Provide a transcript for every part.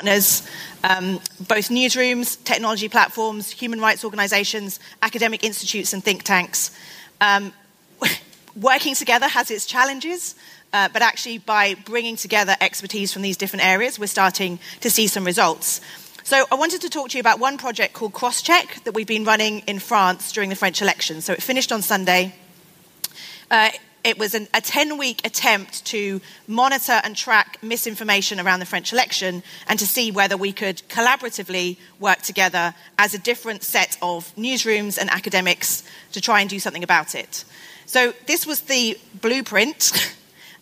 partners, um, both newsrooms, technology platforms, human rights organizations, academic institutes, and think tanks. Um, working together has its challenges, uh, but actually, by bringing together expertise from these different areas, we're starting to see some results. So, I wanted to talk to you about one project called CrossCheck that we've been running in France during the French election. So, it finished on Sunday. Uh, it was an, a 10 week attempt to monitor and track misinformation around the French election and to see whether we could collaboratively work together as a different set of newsrooms and academics to try and do something about it. So, this was the blueprint.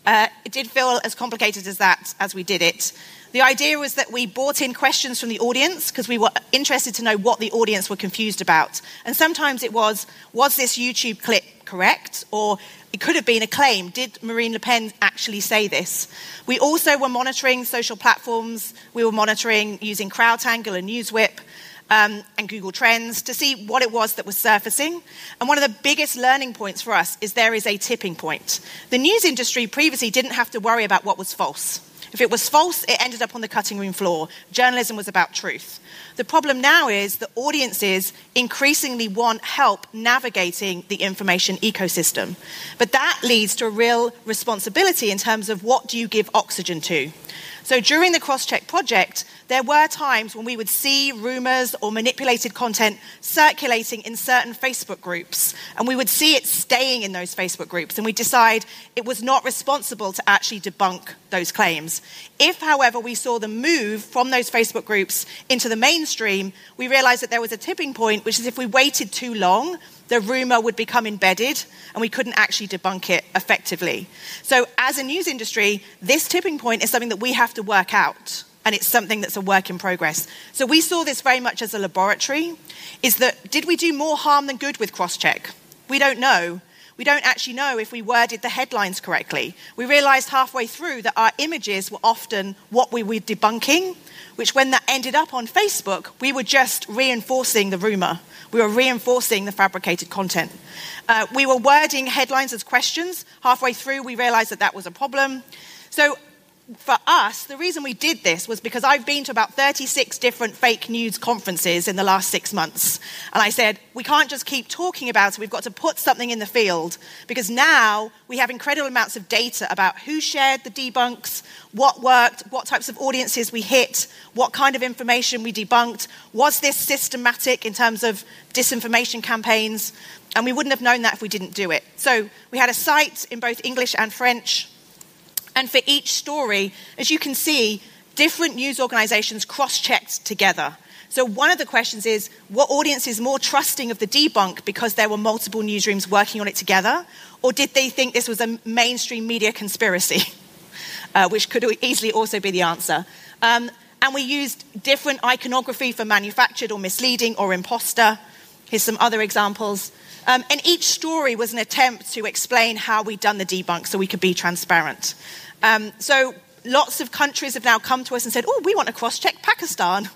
Uh, it did feel as complicated as that as we did it. The idea was that we brought in questions from the audience because we were interested to know what the audience were confused about. And sometimes it was, was this YouTube clip correct? Or it could have been a claim. Did Marine Le Pen actually say this? We also were monitoring social platforms. We were monitoring using CrowdTangle and NewsWhip um, and Google Trends to see what it was that was surfacing. And one of the biggest learning points for us is there is a tipping point. The news industry previously didn't have to worry about what was false. If it was false, it ended up on the cutting room floor. Journalism was about truth. The problem now is that audiences increasingly want help navigating the information ecosystem. But that leads to a real responsibility in terms of what do you give oxygen to. So during the CrossCheck project, there were times when we would see rumors or manipulated content circulating in certain Facebook groups, and we would see it staying in those Facebook groups, and we decide it was not responsible to actually debunk those claims. If, however, we saw them move from those Facebook groups into the mainstream, we realized that there was a tipping point, which is if we waited too long, the rumor would become embedded and we couldn't actually debunk it effectively. So, as a news industry, this tipping point is something that we have to work out. And it's something that's a work in progress. So we saw this very much as a laboratory. Is that did we do more harm than good with CrossCheck? We don't know. We don't actually know if we worded the headlines correctly. We realized halfway through that our images were often what we were debunking, which when that ended up on Facebook, we were just reinforcing the rumor. We were reinforcing the fabricated content. Uh, we were wording headlines as questions. Halfway through, we realized that that was a problem. So for us, the reason we did this was because I've been to about 36 different fake news conferences in the last six months. And I said, we can't just keep talking about it, we've got to put something in the field. Because now we have incredible amounts of data about who shared the debunks, what worked, what types of audiences we hit, what kind of information we debunked. Was this systematic in terms of disinformation campaigns? And we wouldn't have known that if we didn't do it. So we had a site in both English and French and for each story, as you can see, different news organizations cross checked together. So, one of the questions is what audience is more trusting of the debunk because there were multiple newsrooms working on it together? Or did they think this was a mainstream media conspiracy? Uh, which could easily also be the answer. Um, and we used different iconography for manufactured or misleading or imposter. Here's some other examples. Um, and each story was an attempt to explain how we'd done the debunk so we could be transparent. Um, so lots of countries have now come to us and said, oh, we want to cross check Pakistan.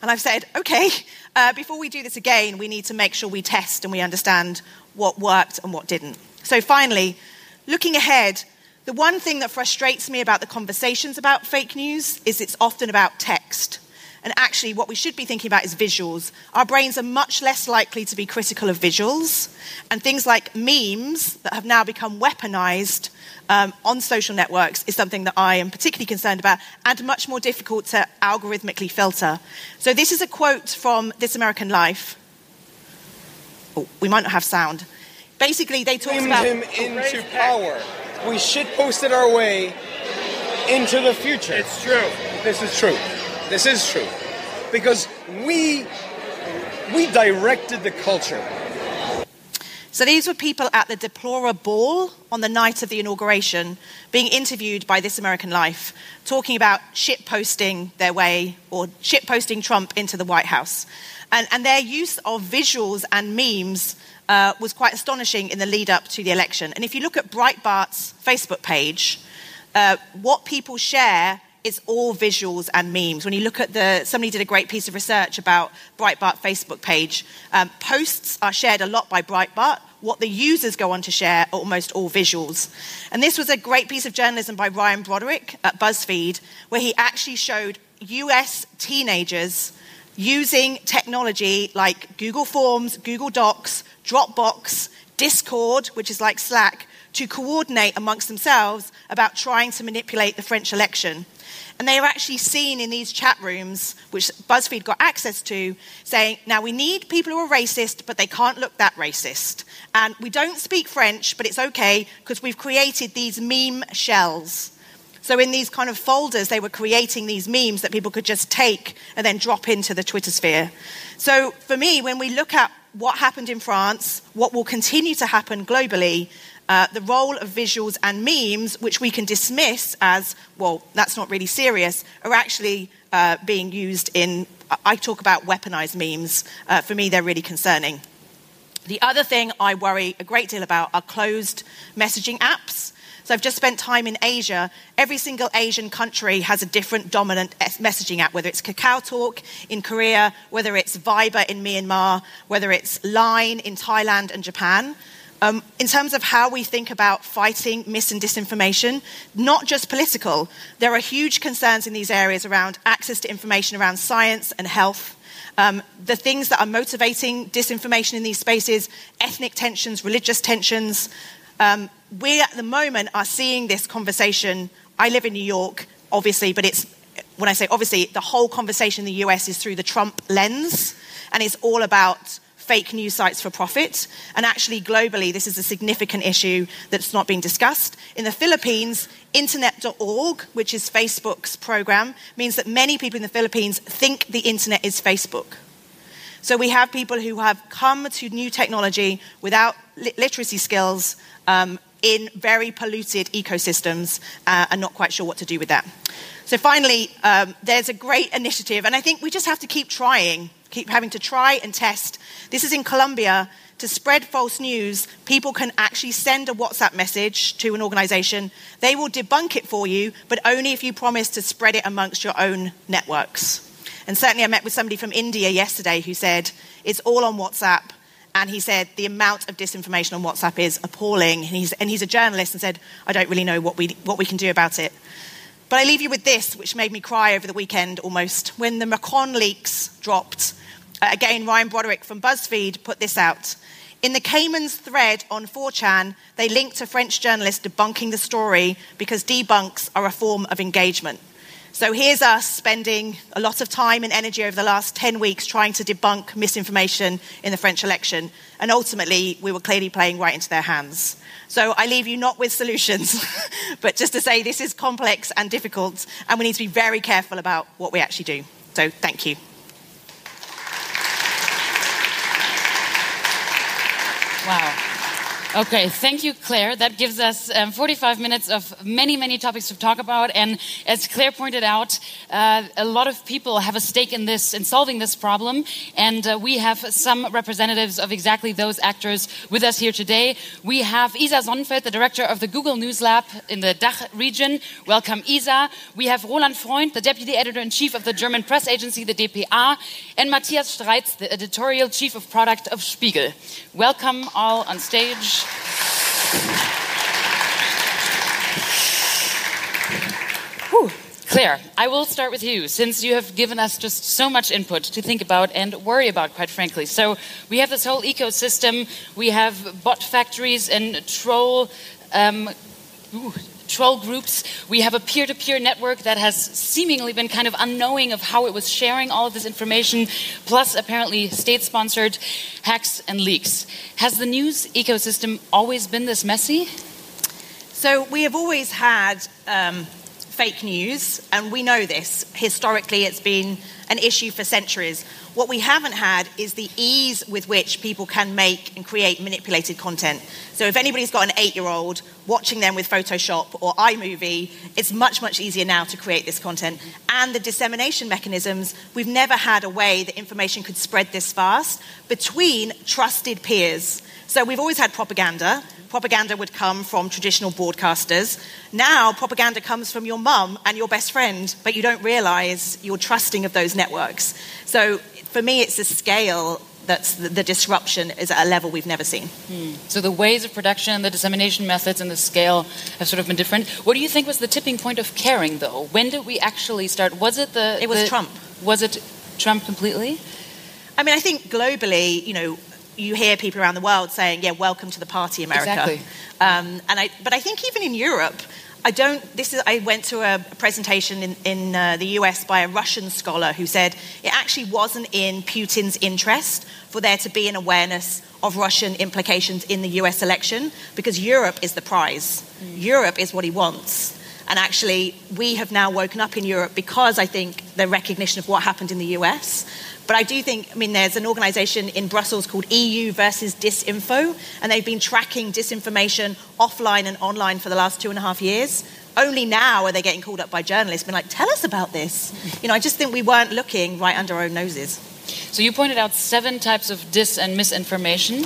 And I've said, okay, uh, before we do this again, we need to make sure we test and we understand what worked and what didn't. So finally, looking ahead, the one thing that frustrates me about the conversations about fake news is it's often about text. And actually, what we should be thinking about is visuals. Our brains are much less likely to be critical of visuals. And things like memes that have now become weaponized um, on social networks is something that I am particularly concerned about and much more difficult to algorithmically filter. So, this is a quote from This American Life. Oh, we might not have sound. Basically, they talk about. him into power. We shit posted our way into the future. It's true. This is true. This is true. Because we we directed the culture. So these were people at the DeploraBall on the night of the inauguration being interviewed by This American Life, talking about shit posting their way or shit posting Trump into the White House. And, and their use of visuals and memes uh, was quite astonishing in the lead up to the election. And if you look at Breitbart's Facebook page, uh, what people share it's all visuals and memes. When you look at the, somebody did a great piece of research about Breitbart Facebook page. Um, posts are shared a lot by Breitbart. What the users go on to share are almost all visuals. And this was a great piece of journalism by Ryan Broderick at BuzzFeed, where he actually showed US teenagers using technology like Google Forms, Google Docs, Dropbox, Discord, which is like Slack, to coordinate amongst themselves about trying to manipulate the French election. And they are actually seen in these chat rooms, which BuzzFeed got access to, saying, now we need people who are racist, but they can't look that racist. And we don't speak French, but it's okay because we've created these meme shells. So, in these kind of folders, they were creating these memes that people could just take and then drop into the Twitter sphere. So, for me, when we look at what happened in France, what will continue to happen globally, uh, the role of visuals and memes, which we can dismiss as, well, that's not really serious, are actually uh, being used in, I talk about weaponized memes. Uh, for me, they're really concerning. The other thing I worry a great deal about are closed messaging apps. So I've just spent time in Asia. Every single Asian country has a different dominant messaging app, whether it's Kakao Talk in Korea, whether it's Viber in Myanmar, whether it's Line in Thailand and Japan. Um, in terms of how we think about fighting mis and disinformation, not just political, there are huge concerns in these areas around access to information around science and health. Um, the things that are motivating disinformation in these spaces, ethnic tensions, religious tensions. Um, we at the moment are seeing this conversation. I live in New York, obviously, but it's when I say obviously, the whole conversation in the US is through the Trump lens, and it's all about fake news sites for profit. And actually, globally, this is a significant issue that's not being discussed. In the Philippines, Internet.org, which is Facebook's program, means that many people in the Philippines think the internet is Facebook. So we have people who have come to new technology without li- literacy skills um, in very polluted ecosystems uh, and not quite sure what to do with that. So finally, um, there's a great initiative, and I think we just have to keep trying keep having to try and test. This is in Colombia. To spread false news, people can actually send a WhatsApp message to an organization. They will debunk it for you, but only if you promise to spread it amongst your own networks. And certainly, I met with somebody from India yesterday who said it's all on WhatsApp. And he said the amount of disinformation on WhatsApp is appalling. And he's, and he's a journalist and said, I don't really know what we, what we can do about it. But I leave you with this, which made me cry over the weekend almost. When the Macron leaks dropped, uh, again, Ryan Broderick from BuzzFeed put this out. In the Caymans thread on 4chan, they linked a French journalist debunking the story because debunks are a form of engagement. So here's us spending a lot of time and energy over the last 10 weeks trying to debunk misinformation in the French election. And ultimately, we were clearly playing right into their hands. So I leave you not with solutions, but just to say this is complex and difficult, and we need to be very careful about what we actually do. So thank you. Wow. Okay, thank you, Claire. That gives us um, 45 minutes of many, many topics to talk about. And as Claire pointed out, uh, a lot of people have a stake in this, in solving this problem. And uh, we have some representatives of exactly those actors with us here today. We have Isa Sonnenfeld, the director of the Google News Lab in the DACH region. Welcome, Isa. We have Roland Freund, the deputy editor in chief of the German press agency, the DPA, and Matthias Streitz, the editorial chief of product of Spiegel. Welcome all on stage. Whew. Claire, I will start with you since you have given us just so much input to think about and worry about, quite frankly. So, we have this whole ecosystem, we have bot factories and troll. Um, ooh, troll groups. We have a peer to peer network that has seemingly been kind of unknowing of how it was sharing all of this information, plus apparently state sponsored hacks and leaks. Has the news ecosystem always been this messy? So we have always had um, fake news, and we know this. Historically, it's been an issue for centuries. What we haven't had is the ease with which people can make and create manipulated content. So if anybody's got an eight year old watching them with Photoshop or iMovie, it's much, much easier now to create this content. And the dissemination mechanisms, we've never had a way that information could spread this fast between trusted peers. So we've always had propaganda. Propaganda would come from traditional broadcasters. Now, propaganda comes from your mum and your best friend, but you don't realize you're trusting of those networks. So for me, it's the scale that's the, the disruption is at a level we've never seen. Hmm. So the ways of production, the dissemination methods, and the scale have sort of been different. What do you think was the tipping point of caring, though? When did we actually start? Was it the? It was the, Trump. Was it Trump completely? I mean, I think globally, you know, you hear people around the world saying, "Yeah, welcome to the party, America." Exactly. Um, and I, but I think even in Europe, I don't. This is. I went to a presentation in, in uh, the US by a Russian scholar who said it actually wasn't in Putin's interest for there to be an awareness of Russian implications in the US election because Europe is the prize. Mm. Europe is what he wants. And actually, we have now woken up in Europe because I think the recognition of what happened in the US. But I do think, I mean, there's an organization in Brussels called EU versus Disinfo, and they've been tracking disinformation offline and online for the last two and a half years. Only now are they getting called up by journalists, being like, tell us about this. You know, I just think we weren't looking right under our own noses. So you pointed out seven types of dis and misinformation.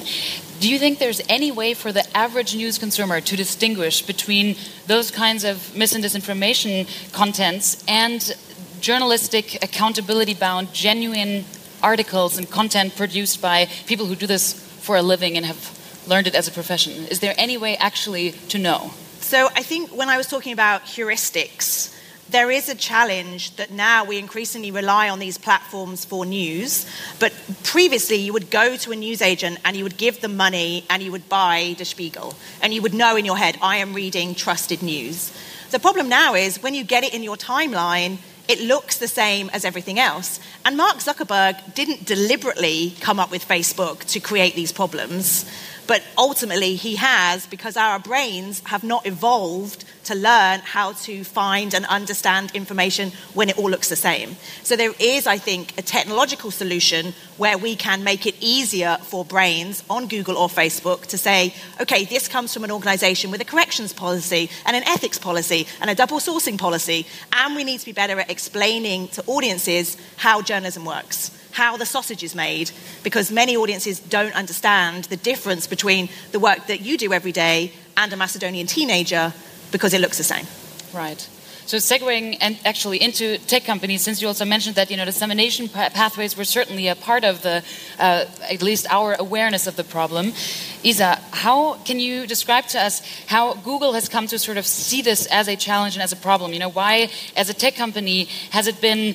Do you think there's any way for the average news consumer to distinguish between those kinds of mis and disinformation contents and journalistic, accountability bound, genuine articles and content produced by people who do this for a living and have learned it as a profession? Is there any way actually to know? So I think when I was talking about heuristics, there is a challenge that now we increasingly rely on these platforms for news. But previously, you would go to a newsagent and you would give them money and you would buy Der Spiegel. And you would know in your head, I am reading trusted news. The problem now is when you get it in your timeline, it looks the same as everything else. And Mark Zuckerberg didn't deliberately come up with Facebook to create these problems. But ultimately, he has because our brains have not evolved to learn how to find and understand information when it all looks the same. So, there is, I think, a technological solution where we can make it easier for brains on Google or Facebook to say, okay, this comes from an organization with a corrections policy and an ethics policy and a double sourcing policy, and we need to be better at explaining to audiences how journalism works how the sausage is made because many audiences don't understand the difference between the work that you do every day and a Macedonian teenager because it looks the same. Right. So segueing and actually into tech companies, since you also mentioned that you know dissemination pathways were certainly a part of the, uh, at least our awareness of the problem. Isa, how can you describe to us how Google has come to sort of see this as a challenge and as a problem? You know, why, as a tech company, has it been,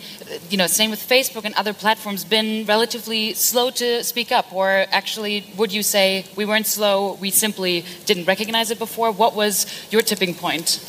you know, same with Facebook and other platforms, been relatively slow to speak up? Or actually, would you say we weren't slow, we simply didn't recognize it before? What was your tipping point?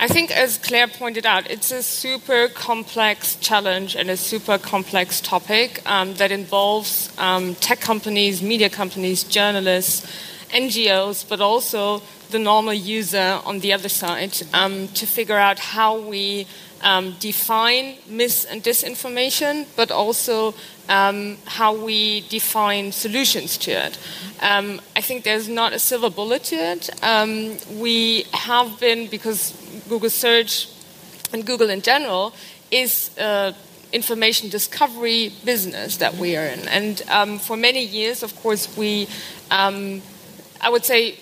I think, as Claire pointed out, it's a super complex challenge and a super complex topic um, that involves um, tech companies, media companies, journalists, NGOs, but also the normal user on the other side um, to figure out how we um, define mis and disinformation, but also um, how we define solutions to it. Um, I think there's not a silver bullet to it. We have been, because Google Search and Google in general is a information discovery business that we are in. And um, for many years, of course, we, um, I would say,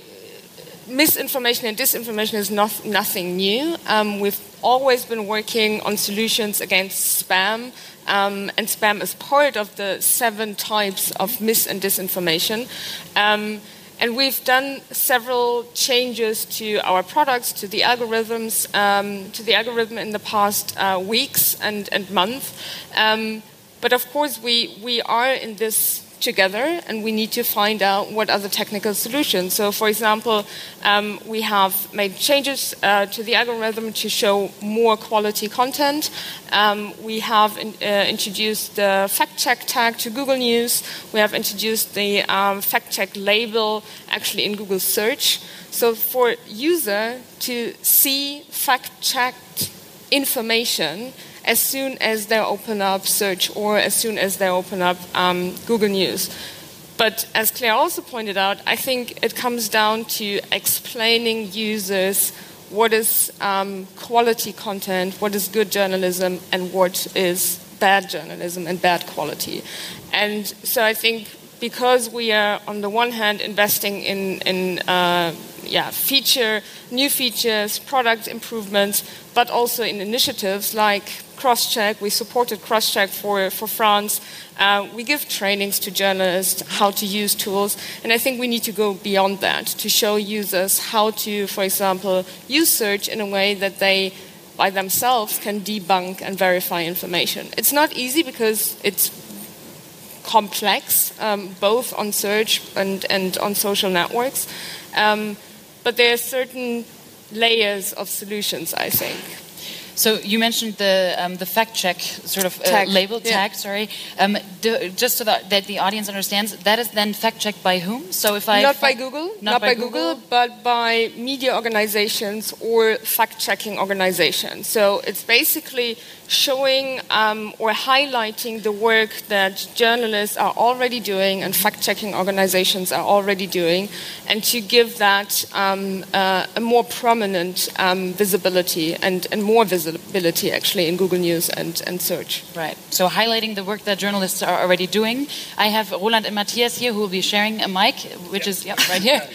misinformation and disinformation is not, nothing new. Um, we've always been working on solutions against spam, um, and spam is part of the seven types of mis and disinformation. Um, and we've done several changes to our products, to the algorithms, um, to the algorithm in the past uh, weeks and, and months. Um, but of course, we, we are in this together and we need to find out what are the technical solutions. So, for example, um, we have made changes uh, to the algorithm to show more quality content. Um, we have in, uh, introduced the fact check tag to Google News. We have introduced the um, fact check label actually in Google Search. So, for user to see fact checked information as soon as they open up search or as soon as they open up um, Google News. But as Claire also pointed out, I think it comes down to explaining users what is um, quality content, what is good journalism, and what is bad journalism and bad quality. And so I think because we are, on the one hand, investing in, in uh, yeah, feature, new features, product improvements, but also in initiatives like CrossCheck. We supported CrossCheck for, for France. Uh, we give trainings to journalists how to use tools. And I think we need to go beyond that to show users how to, for example, use search in a way that they by themselves can debunk and verify information. It's not easy because it's complex, um, both on search and, and on social networks. Um, but there are certain layers of solutions, I think. So you mentioned the um, the fact check sort of uh, tag. label yeah. tag. Sorry, um, do, just so that, that, the audience understands, that is then fact checked by whom? So if I not by Google, not, not by, by Google, Google, but by media organizations or fact checking organizations. So it's basically showing um, or highlighting the work that journalists are already doing and fact checking organizations are already doing, and to give that um, uh, a more prominent um, visibility and, and more visibility actually in Google News and, and search. Right. So highlighting the work that journalists are already doing. I have Roland and Matthias here who will be sharing a mic, which is yep, right here.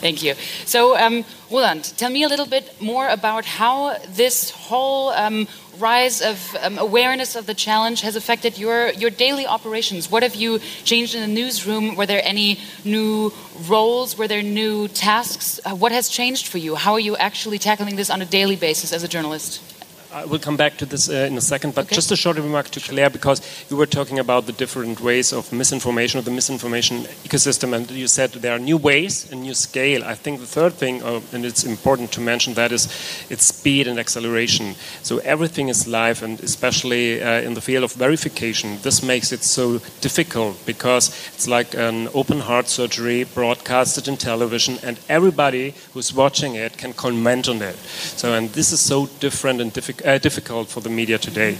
Thank you. So, um, Roland, tell me a little bit more about how this whole um, rise of um, awareness of the challenge has affected your, your daily operations? What have you changed in the newsroom? Were there any new roles? Were there new tasks? Uh, what has changed for you? How are you actually tackling this on a daily basis as a journalist? I will come back to this uh, in a second, but okay. just a short remark to Claire because you were talking about the different ways of misinformation or the misinformation ecosystem, and you said there are new ways and new scale. I think the third thing, uh, and it's important to mention that is its speed and acceleration. So everything is live, and especially uh, in the field of verification, this makes it so difficult because it's like an open heart surgery broadcasted in television, and everybody who's watching it can comment on it. So, and this is so different and difficult uh, difficult for the media today.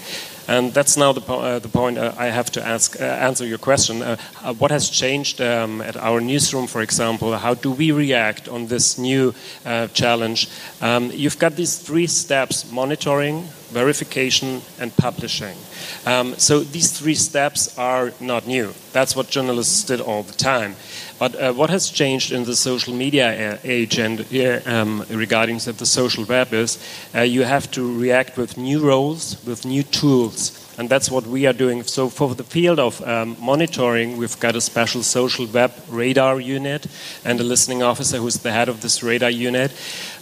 And that's now the, po uh, the point uh, I have to ask, uh, answer your question. What has changed um, at our newsroom, for example? How do we react on this new challenge? Um, you've got these three steps monitoring, verification, and publishing. Um, so these three steps are not new. That's what journalists did all the time. But uh, what has changed in the social media age and uh, um, regarding the social web is uh, you have to react with new roles, with new tools. And that's what we are doing. So, for the field of um, monitoring, we've got a special social web radar unit and a listening officer who's the head of this radar unit.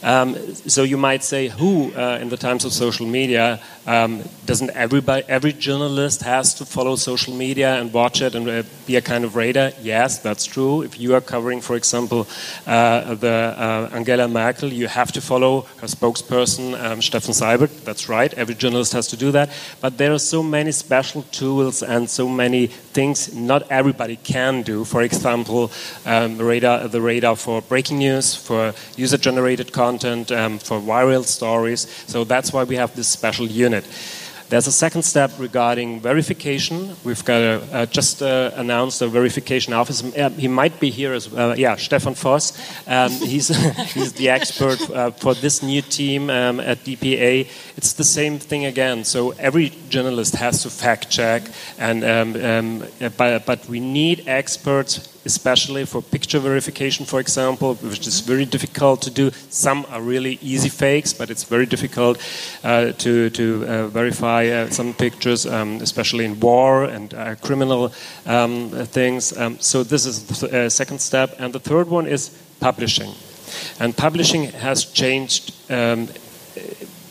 Um, so, you might say, who uh, in the times of social media um, doesn't everybody, every journalist has to follow social media and watch it and uh, be a kind of radar? Yes, that's true. If you are covering, for example, uh, the uh, Angela Merkel, you have to follow her spokesperson, um, Steffen Seibert. That's right. Every journalist has to do that. But there are so many special tools and so many things not everybody can do. For example, um, radar, the radar for breaking news, for user-generated content, um, for viral stories. So that's why we have this special unit. There's a second step regarding verification. We've got a, uh, just uh, announced a verification officer. Uh, he might be here as well. Yeah, Stefan Voss. Um, he's, he's the expert uh, for this new team um, at DPA. It's the same thing again. So every journalist has to fact check, and um, um but, but we need experts especially for picture verification, for example, which is very difficult to do. Some are really easy fakes, but it's very difficult uh, to, to uh, verify uh, some pictures, um, especially in war and uh, criminal um, things. Um, so this is the th uh, second step. And the third one is publishing. And publishing has changed um,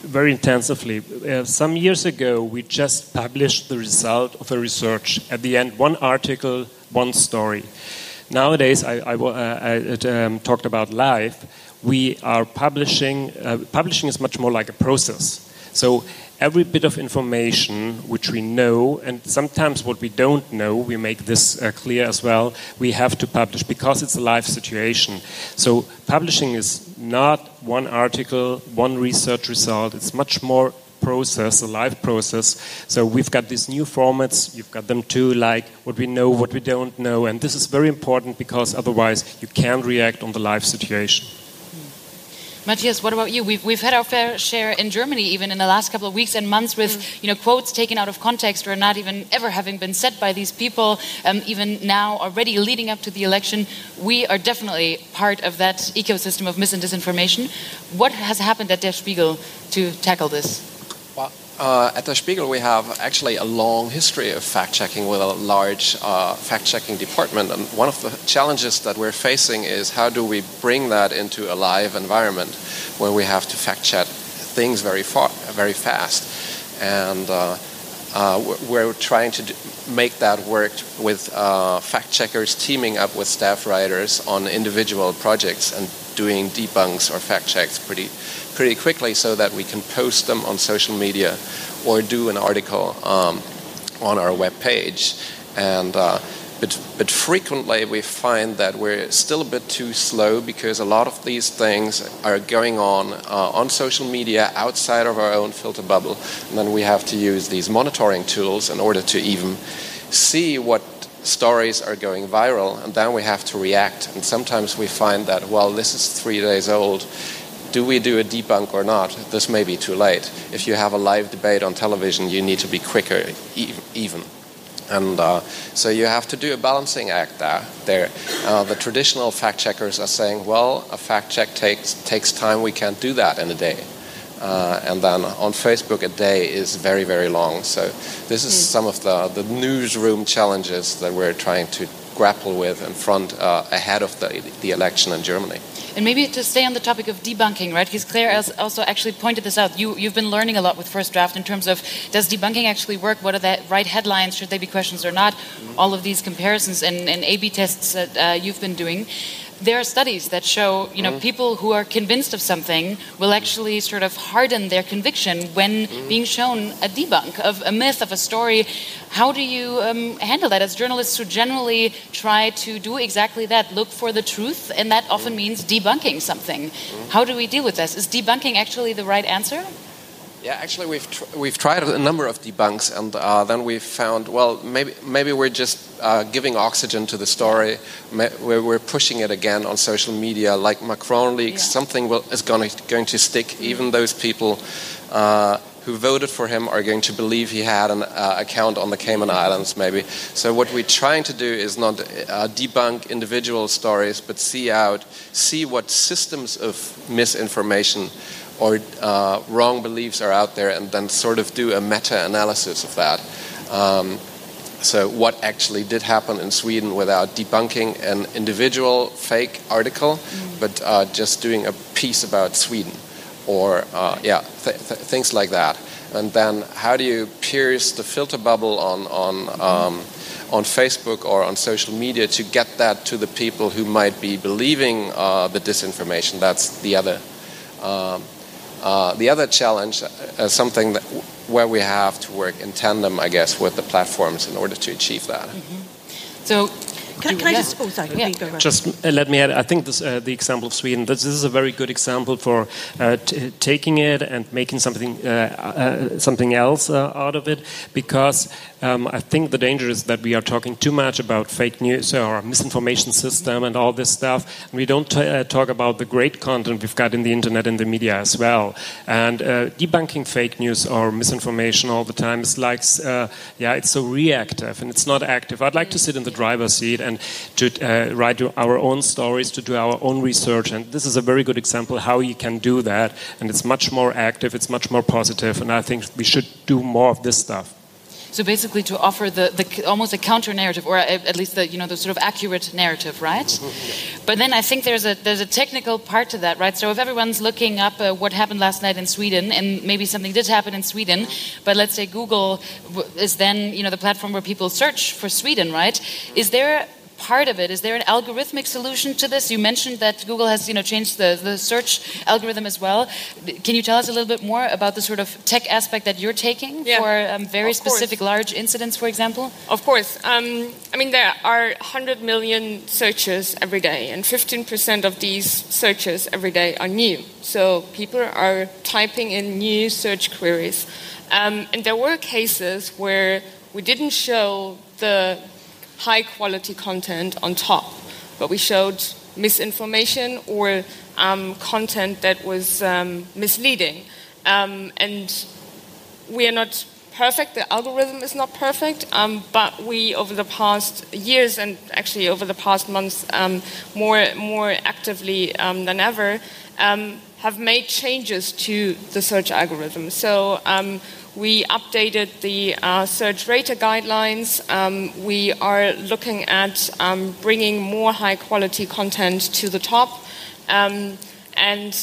very intensively. Uh, some years ago, we just published the result of a research. At the end, one article, one story. Nowadays, I, I, uh, I um, talked about live. We are publishing. Uh, publishing is much more like a process. So every bit of information which we know, and sometimes what we don't know, we make this uh, clear as well, we have to publish because it's a live situation. So publishing is not one article, one research result, it's much more process, a live process. So we've got these new formats, you've got them too, like what we know, what we don't know. And this is very important because otherwise you can't react on the live situation. Matthias, what about you? We've, we've had our fair share in Germany, even in the last couple of weeks and months, with mm. you know quotes taken out of context or not even ever having been said by these people. Um, even now, already leading up to the election, we are definitely part of that ecosystem of mis and disinformation. What has happened at Der Spiegel to tackle this? Uh, at Der Spiegel, we have actually a long history of fact checking with a large uh, fact checking department. And one of the challenges that we're facing is how do we bring that into a live environment where we have to fact check things very, far, very fast. And uh, uh we're trying to make that work with uh, fact checkers teaming up with staff writers on individual projects and doing debunks or fact checks pretty pretty quickly so that we can post them on social media or do an article um, on our web page. And uh, but, but frequently we find that we're still a bit too slow because a lot of these things are going on uh, on social media outside of our own filter bubble. And then we have to use these monitoring tools in order to even see what stories are going viral. And then we have to react. And sometimes we find that, well, this is three days old do we do a debunk or not? This may be too late. If you have a live debate on television, you need to be quicker, even. And uh, so you have to do a balancing act there. there. Uh, the traditional fact checkers are saying, well, a fact check takes, takes time, we can't do that in a day. Uh, and then on Facebook, a day is very, very long. So this is mm. some of the, the newsroom challenges that we're trying to grapple with in front uh, ahead of the, the election in Germany. And maybe to stay on the topic of debunking, right? Because Claire has also actually pointed this out. You, you've been learning a lot with First Draft in terms of does debunking actually work? What are the right headlines? Should they be questions or not? All of these comparisons and, and A/B tests that uh, you've been doing there are studies that show you know mm. people who are convinced of something will actually sort of harden their conviction when mm. being shown a debunk of a myth of a story. How do you um, handle that? As journalists who generally try to do exactly that look for the truth and that often means debunking something. How do we deal with this? Is debunking actually the right answer yeah, actually, we've tr we've tried a number of debunks, and uh, then we've found well, maybe maybe we're just uh, giving oxygen to the story. We're, we're, pushing it again on social media, like Macron leaks. Yeah. Something will, is going to, going to stick. Mm. Even those people uh, who voted for him are going to believe he had an uh, account on the Cayman Islands, maybe. So what we're trying to do is not uh, debunk individual stories, but see out, see what systems of misinformation or uh, wrong beliefs are out there and then sort of do a meta analysis of that. Um, so, what actually did happen in Sweden without debunking an individual fake article, mm. but uh, just doing a piece about Sweden, or uh, yeah, th th things like that. And then, how do you pierce the filter bubble on on um, on Facebook or on social media to get that to the people who might be believing uh, the disinformation? That's the other. Um, uh, the other challenge is uh, something that, where we have to work in tandem, I guess, with the platforms in order to achieve that. Mm-hmm. So can, can I just? Oh, sorry. Yeah. Go just uh, let me add. I think this, uh, the example of Sweden. This, this, is a very good example for uh, taking it and making something uh, uh, something else uh, out of it. Because um, I think the danger is that we are talking too much about fake news or misinformation system and all this stuff. And we don't talk about the great content we've got in the internet and the media as well. And debunking fake news or misinformation all the time is like, yeah, it's so reactive and it's not active. I'd like to sit in the driver's seat and to uh, write our own stories, to do our own research. And this is a very good example how you can do that. And it's much more active, it's much more positive. positive, and I think we should do more of this stuff. So basically, to offer the, the almost a counter narrative, or at least the you know the sort of accurate narrative, right? Mm-hmm. But then I think there's a there's a technical part to that, right? So if everyone's looking up uh, what happened last night in Sweden, and maybe something did happen in Sweden, but let's say Google is then you know the platform where people search for Sweden, right? Is there part of it. Is there an algorithmic solution to this? You mentioned that Google has you know, changed the, the search algorithm as well. Can you tell us a little bit more about the sort of tech aspect that you're taking yeah, for um, very specific large incidents, for example? Of course. Um, I mean, there are 100 million searches every day, and 15% of these searches every day are new. So people are typing in new search queries. Um, and there were cases where we didn't show the high quality content on top. But we showed misinformation or um, content that was um, misleading. Um, and we are not perfect, the algorithm is not perfect, um, but we, over the past years and actually over the past months, um, more, more actively um, than ever, have made changes to the search algorithm. So we updated the uh, search rater guidelines. Um, we are looking at um, bringing more high quality content to the top. Um, and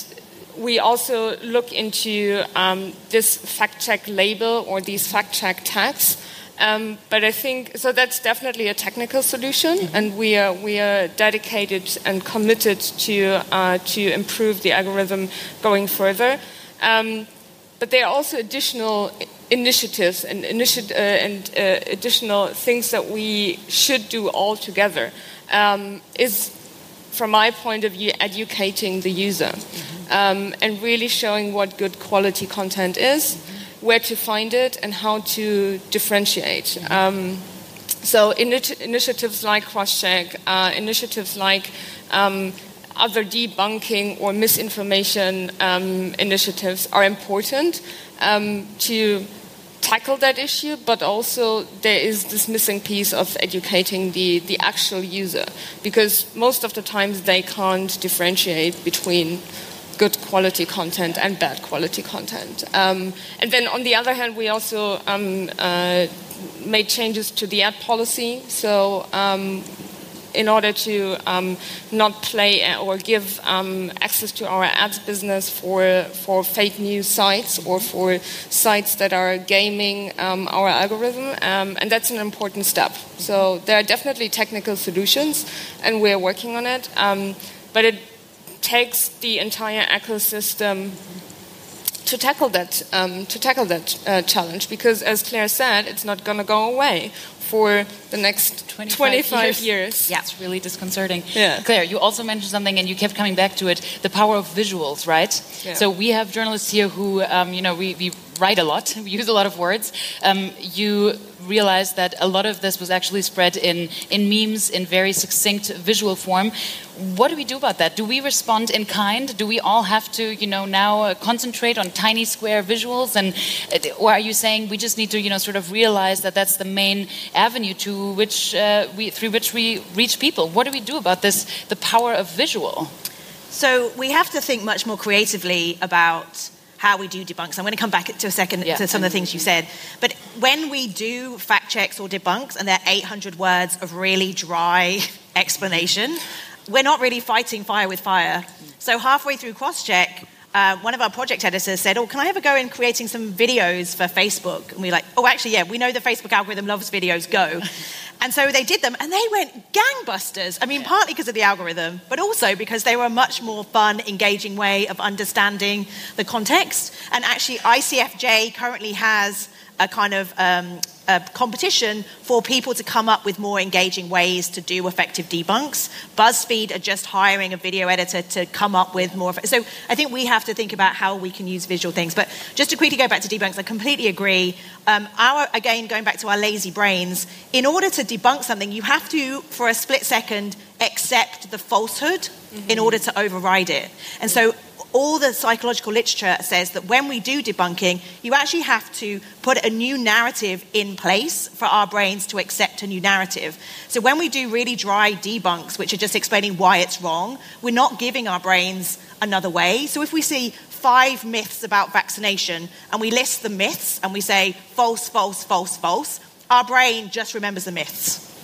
we also look into um, this fact check label or these fact check tags. Um, but I think so. That's definitely a technical solution, mm-hmm. and we are we are dedicated and committed to uh, to improve the algorithm going further. Um, but there are also additional initiatives and, initi- uh, and uh, additional things that we should do all together. Um, is, from my point of view, educating the user mm-hmm. um, and really showing what good quality content is, mm-hmm. where to find it, and how to differentiate. Um, so, initi- initiatives like CrossCheck, uh, initiatives like um, other debunking or misinformation um, initiatives are important um, to tackle that issue, but also there is this missing piece of educating the, the actual user because most of the times they can't differentiate between good quality content and bad quality content. Um, and then on the other hand, we also um, uh, made changes to the ad policy. So um, in order to um, not play or give um, access to our ads business for, for fake news sites or for sites that are gaming um, our algorithm. Um, and that's an important step. So there are definitely technical solutions, and we're working on it. Um, but it takes the entire ecosystem to tackle that um, to tackle that uh, challenge because, as Claire said, it's not going to go away for the next 25, 25 years. years. Yeah, it's really disconcerting. Yeah. Claire, you also mentioned something, and you kept coming back to it: the power of visuals, right? Yeah. So we have journalists here who, um, you know, we, we write a lot, we use a lot of words. Um, you realized that a lot of this was actually spread in, in memes in very succinct visual form. What do we do about that? Do we respond in kind? Do we all have to, you know, now uh, concentrate on tiny square visuals? And uh, or are you saying we just need to, you know, sort of realize that that's the main avenue to which uh, we through which we reach people? What do we do about this? The power of visual. So we have to think much more creatively about how we do debunks. I'm going to come back to a second yeah. to some of the things you said. But when we do fact checks or debunks, and they're 800 words of really dry explanation, we're not really fighting fire with fire. So halfway through CrossCheck, uh, one of our project editors said, "Oh, can I have a go in creating some videos for Facebook?" And we are like, "Oh, actually, yeah, we know the Facebook algorithm loves videos. Go." And so they did them, and they went gangbusters. I mean, partly because of the algorithm, but also because they were a much more fun, engaging way of understanding the context. And actually, ICFJ currently has a kind of um, a competition for people to come up with more engaging ways to do effective debunks. BuzzFeed are just hiring a video editor to come up with more. So I think we have to think about how we can use visual things. But just to quickly go back to debunks, I completely agree. Um, our again, going back to our lazy brains, in order to debunk something, you have to, for a split second, accept the falsehood mm-hmm. in order to override it. And so all the psychological literature says that when we do debunking, you actually have to put a new narrative in place for our brains to accept a new narrative. So when we do really dry debunks, which are just explaining why it's wrong, we're not giving our brains another way. So if we see five myths about vaccination and we list the myths and we say false, false, false, false, our brain just remembers the myths.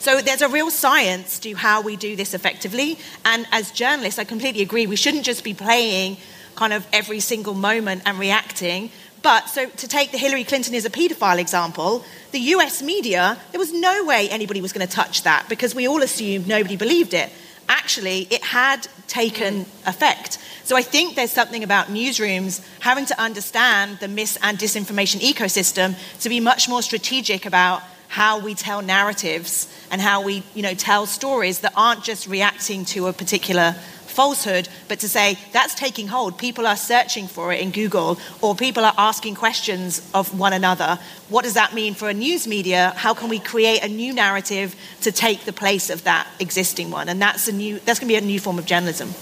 So there's a real science to how we do this effectively. And as journalists, I completely agree. We shouldn't just be playing kind of every single moment and reacting. But so to take the Hillary Clinton is a paedophile example, the US media, there was no way anybody was going to touch that because we all assumed nobody believed it. Actually, it had taken effect. So I think there's something about newsrooms having to understand the mis and disinformation ecosystem to be much more strategic about how we tell narratives and how we you know, tell stories that aren't just reacting to a particular falsehood, but to say that's taking hold. People are searching for it in Google, or people are asking questions of one another. What does that mean for a news media? How can we create a new narrative to take the place of that existing one? And that's a new. That's going to be a new form of journalism.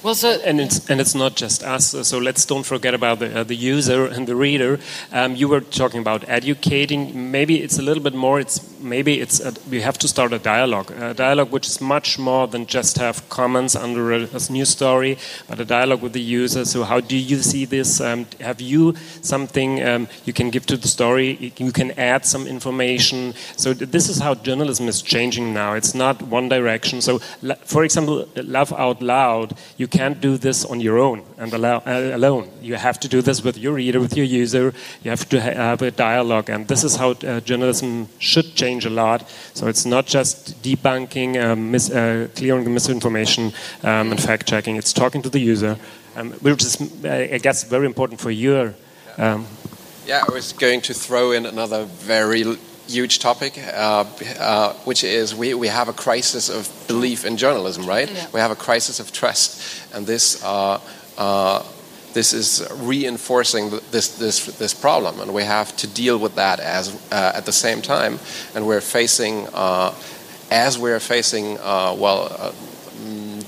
Well, so and it's and it's not just us. So let's don't forget about the, uh, the user and the reader. Um, you were talking about educating. Maybe it's a little bit more. It's maybe it's a, we have to start a dialogue, a dialogue which is much more than just have comments under a, a news story, but a dialogue with the user. So how do you see this? Um, have you something um, you can give to the story? You can add some information. So this is how journalism is changing now. It's not one direction. So for example, laugh out loud. You can't do this on your own and uh, alone. You have to do this with your reader, with your user. You have to ha have a dialogue, and this is how uh, journalism should change a lot. So it's not just debunking, um, mis uh, clearing misinformation, um, and fact checking. It's talking to the user, um, which is, I guess, very important for your. Um, yeah, I was going to throw in another very huge topic, uh, uh, which is we, we have a crisis of belief in journalism, right? Yeah. We have a crisis of trust, and this uh, uh this is reinforcing this this this problem, and we have to deal with that as uh, at the same time, and we're facing uh, as we're facing well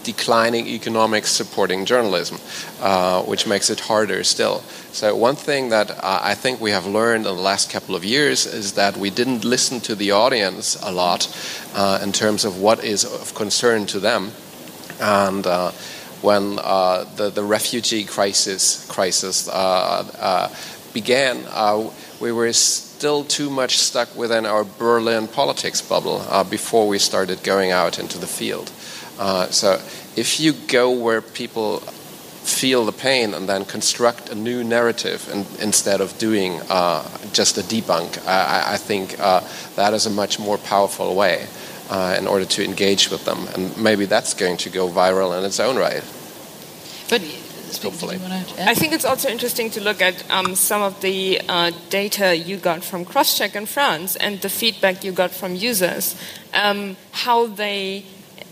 declining economics supporting journalism, uh, which makes it harder still. So, one thing that uh, I think we have learned in the last couple of years is that we didn't listen to the audience a lot uh, in terms of what is of concern to them. And uh, when uh, the, the refugee crisis, crisis uh, began, we were still too much stuck within our Berlin politics bubble before we started going out into the field. Uh, so if you go where people feel the pain and then construct a new narrative instead of doing uh, just a debunk, I, I think uh, that is a much more powerful way uh, in order to engage with them. And maybe that's going to go viral in its own right. But hopefully. I think it's also interesting to look at um, some of the uh, data you got from CrossCheck in France and the feedback you got from users, um, how they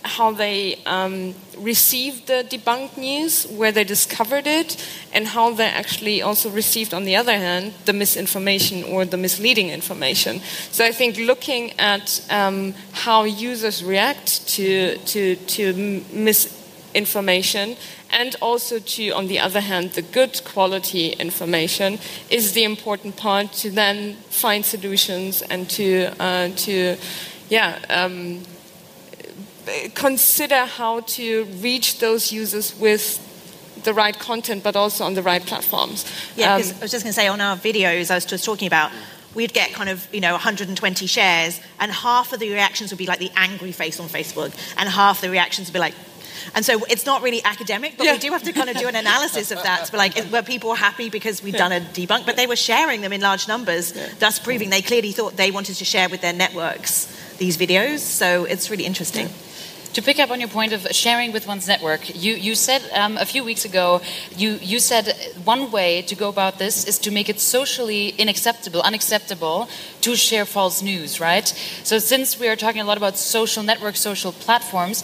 how they um, received the debunked news, where they discovered it, and how they actually also received, on the other hand, the misinformation or the misleading information. So I think looking at um, how users react to, to, to misinformation and also to, on the other hand, the good quality information is the important part to then find solutions and to, uh, to yeah, um, consider how to reach those users with the right content, but also on the right platforms. Yeah, um, I was just going to say on our videos, I was just talking about we'd get kind of you know 120 shares and half of the reactions would be like the angry face on facebook and half the reactions would be like and so it's not really academic but yeah. we do have to kind of do an analysis of that be like were people happy because we'd yeah. done a debunk but they were sharing them in large numbers yeah. thus proving they clearly thought they wanted to share with their networks these videos so it's really interesting to pick up on your point of sharing with one's network, you, you said um, a few weeks ago, you, you said one way to go about this is to make it socially unacceptable, unacceptable to share false news, right? So since we are talking a lot about social networks, social platforms,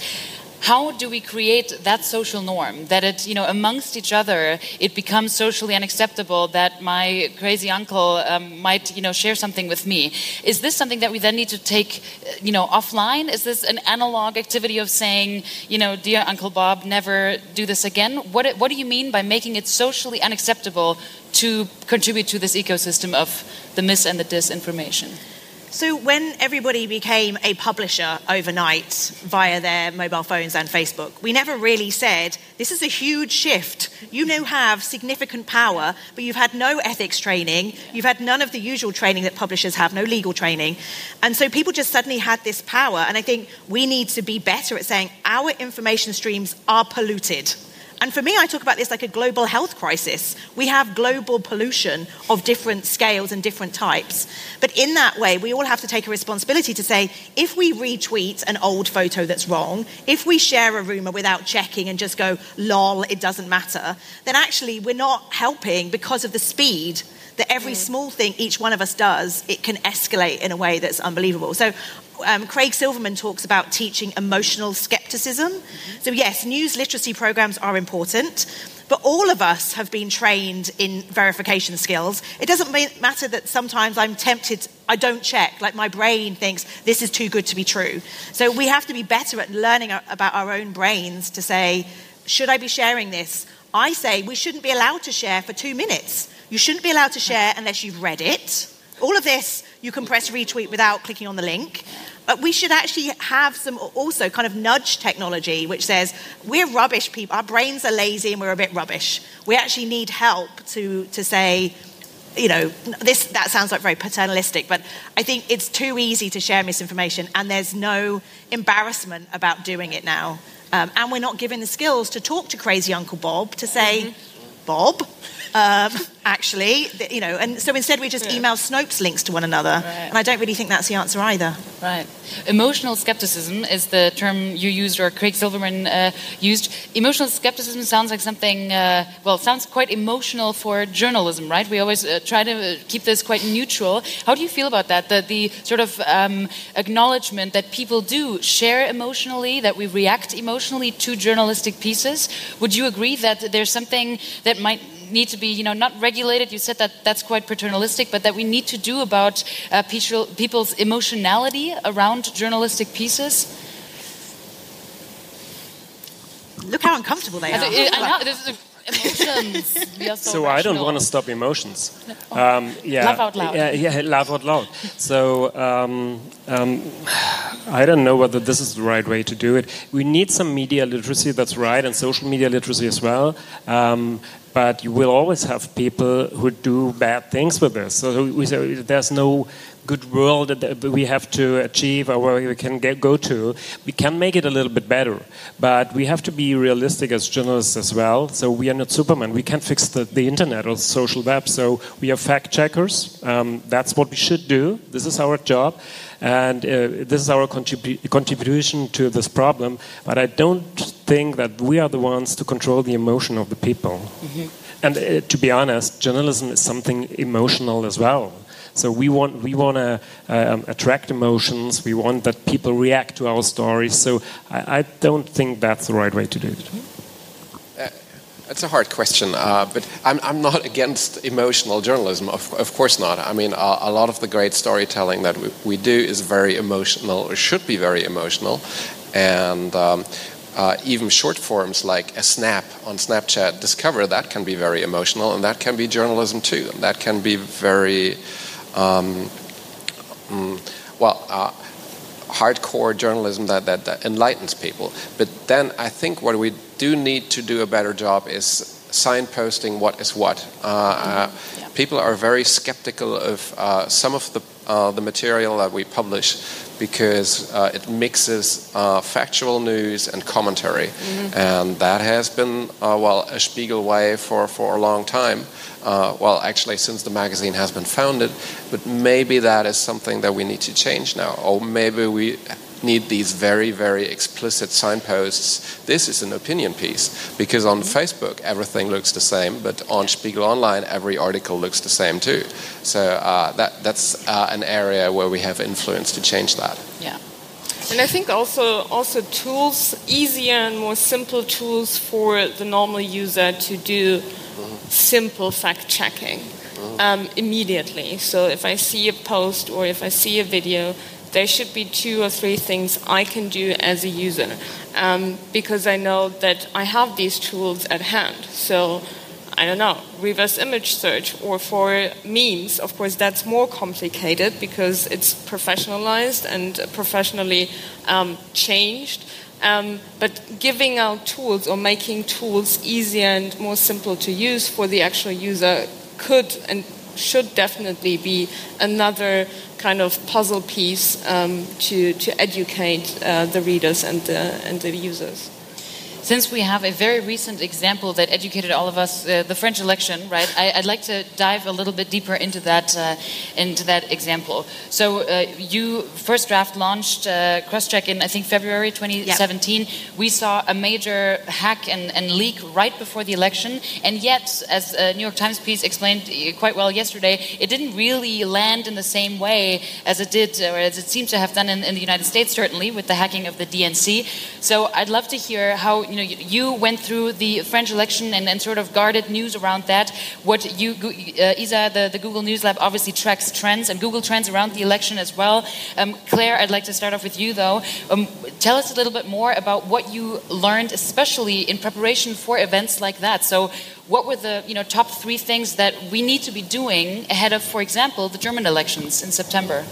how do we create that social norm? That it you know amongst each other it becomes socially unacceptable that my crazy uncle um, might you know share something with me. Is this something that we then need to take you know offline? Is this an analog activity of saying you know dear uncle bob never do this again what what do you mean by making it socially unacceptable to contribute to this ecosystem of the mis and the disinformation so, when everybody became a publisher overnight via their mobile phones and Facebook, we never really said, This is a huge shift. You now have significant power, but you've had no ethics training. You've had none of the usual training that publishers have, no legal training. And so people just suddenly had this power. And I think we need to be better at saying, Our information streams are polluted and for me, I talk about this like a global health crisis. We have global pollution of different scales and different types. But in that way, we all have to take a responsibility to say if we retweet an old photo that's wrong, if we share a rumor without checking and just go, lol, it doesn't matter, then actually we're not helping because of the speed that every mm. small thing each one of us does, it can escalate in a way that's unbelievable. So um, Craig Silverman talks about teaching emotional skepticism. Mm-hmm. So, yes, news literacy programs are important, but all of us have been trained in verification skills. It doesn't matter that sometimes I'm tempted, I don't check. Like my brain thinks this is too good to be true. So we have to be better at learning about our own brains to say, should I be sharing this? I say we shouldn't be allowed to share for two minutes. You shouldn't be allowed to share unless you've read it. All of this you can press retweet without clicking on the link. But we should actually have some also kind of nudge technology which says we're rubbish people. Our brains are lazy and we're a bit rubbish. We actually need help to, to say, you know, this that sounds like very paternalistic, but I think it's too easy to share misinformation, and there's no embarrassment about doing it now. Um, and we're not given the skills to talk to crazy Uncle Bob to say, mm-hmm. Bob, um, actually, you know, and so instead we just yeah. email Snopes links to one another, right. and I don't really think that's the answer either. Right. Emotional skepticism is the term you used, or Craig Silverman uh, used. Emotional skepticism sounds like something, uh, well, sounds quite emotional for journalism, right? We always uh, try to keep this quite neutral. How do you feel about that? The, the sort of um, acknowledgement that people do share emotionally, that we react emotionally to journalistic pieces. Would you agree that there's something that might need to be, you know, not regulated. You said that that's quite paternalistic, but that we need to do about uh, people's emotionality around journalistic pieces. Look how uncomfortable they are. I know. Emotions. so, so I don't want to stop emotions. Oh. Um, yeah, laugh out loud. Yeah, yeah, laugh out loud. So um, um, I don't know whether this is the right way to do it. We need some media literacy. That's right, and social media literacy as well. But you will always have people who do bad things with this. So say there's no good world that we have to achieve or where we can get, go to. We can make it a little bit better, but we have to be realistic as journalists as well. So we are not Superman. We can't fix the, the internet or the social web. So we are fact checkers. Um, that's what we should do. This is our job. And uh, this is our contribu contribution to this problem. But I don't think that we are the ones to control the emotion of the people. Mm -hmm. And uh, to be honest, journalism is something emotional as well. So we want we want to um, attract emotions. We want that people react to our stories. So I, I don't think that's the right way to do it. It's a hard question, uh, but I'm, I'm not against emotional journalism, of, of course not. I mean, a, a lot of the great storytelling that we, we, do is very emotional, or should be very emotional, and um, uh, even short forms like a snap on Snapchat Discover, that can be very emotional, and that can be journalism too. And that can be very, um, mm, well, uh, hardcore journalism that, that, that, enlightens people. But then I think what we do need to do a better job is signposting what is what. Uh, uh, yeah. People are very skeptical of uh, some of the, uh, the material that we publish because uh, it mixes uh, factual news and commentary. Mm-hmm. And that has been, well, a Spiegel way for, for a long time uh, well, actually, since the magazine has been founded, but maybe that is something that we need to change now. Or maybe we need these very, very explicit signposts. This is an opinion piece. Because on Facebook, everything looks the same, but on Spiegel Online, every article looks the same too. So uh, that, that's uh, an area where we have influence to change that. Yeah. And I think also also tools, easier and more simple tools for the normal user to do simple fact checking um, immediately. So if I see a post or if I see a video, there should be two or three things I can do as a user um, because I know that I have these tools at hand. So I don't know, reverse image search, or for memes, of course, that's more complicated because it's professionalized and professionally um, changed. Um, but giving out tools or making tools easier and more simple to use for the actual user could and should definitely be another kind of puzzle piece um, to, to educate uh, the readers and and the users. Since we have a very recent example that educated all of us, uh, the French election, right? I, would like to dive a little bit deeper into that uh, into that example. So uh, you First Draft launched uh, CrossCheck in I think February 2017. Yep. We saw a major hack and, and, leak right before the election, and yet, as a New York Times piece explained quite well yesterday, it didn't really land in the same way as it did, or as it seems to have done in, in the United States, certainly with the hacking of the DNC. So I'd love to hear how you know, you went through the French election and, sort of guarded news around that. What you, uh, Isa, the, the Google News Lab obviously tracks trends and Google trends around the election as well. Um, Claire, I'd like to start off with you though. Um, tell us a little bit more about what you learned, especially in preparation for events like that. So, what were the you know top three things that we need to be doing ahead of, for example, the German elections in September?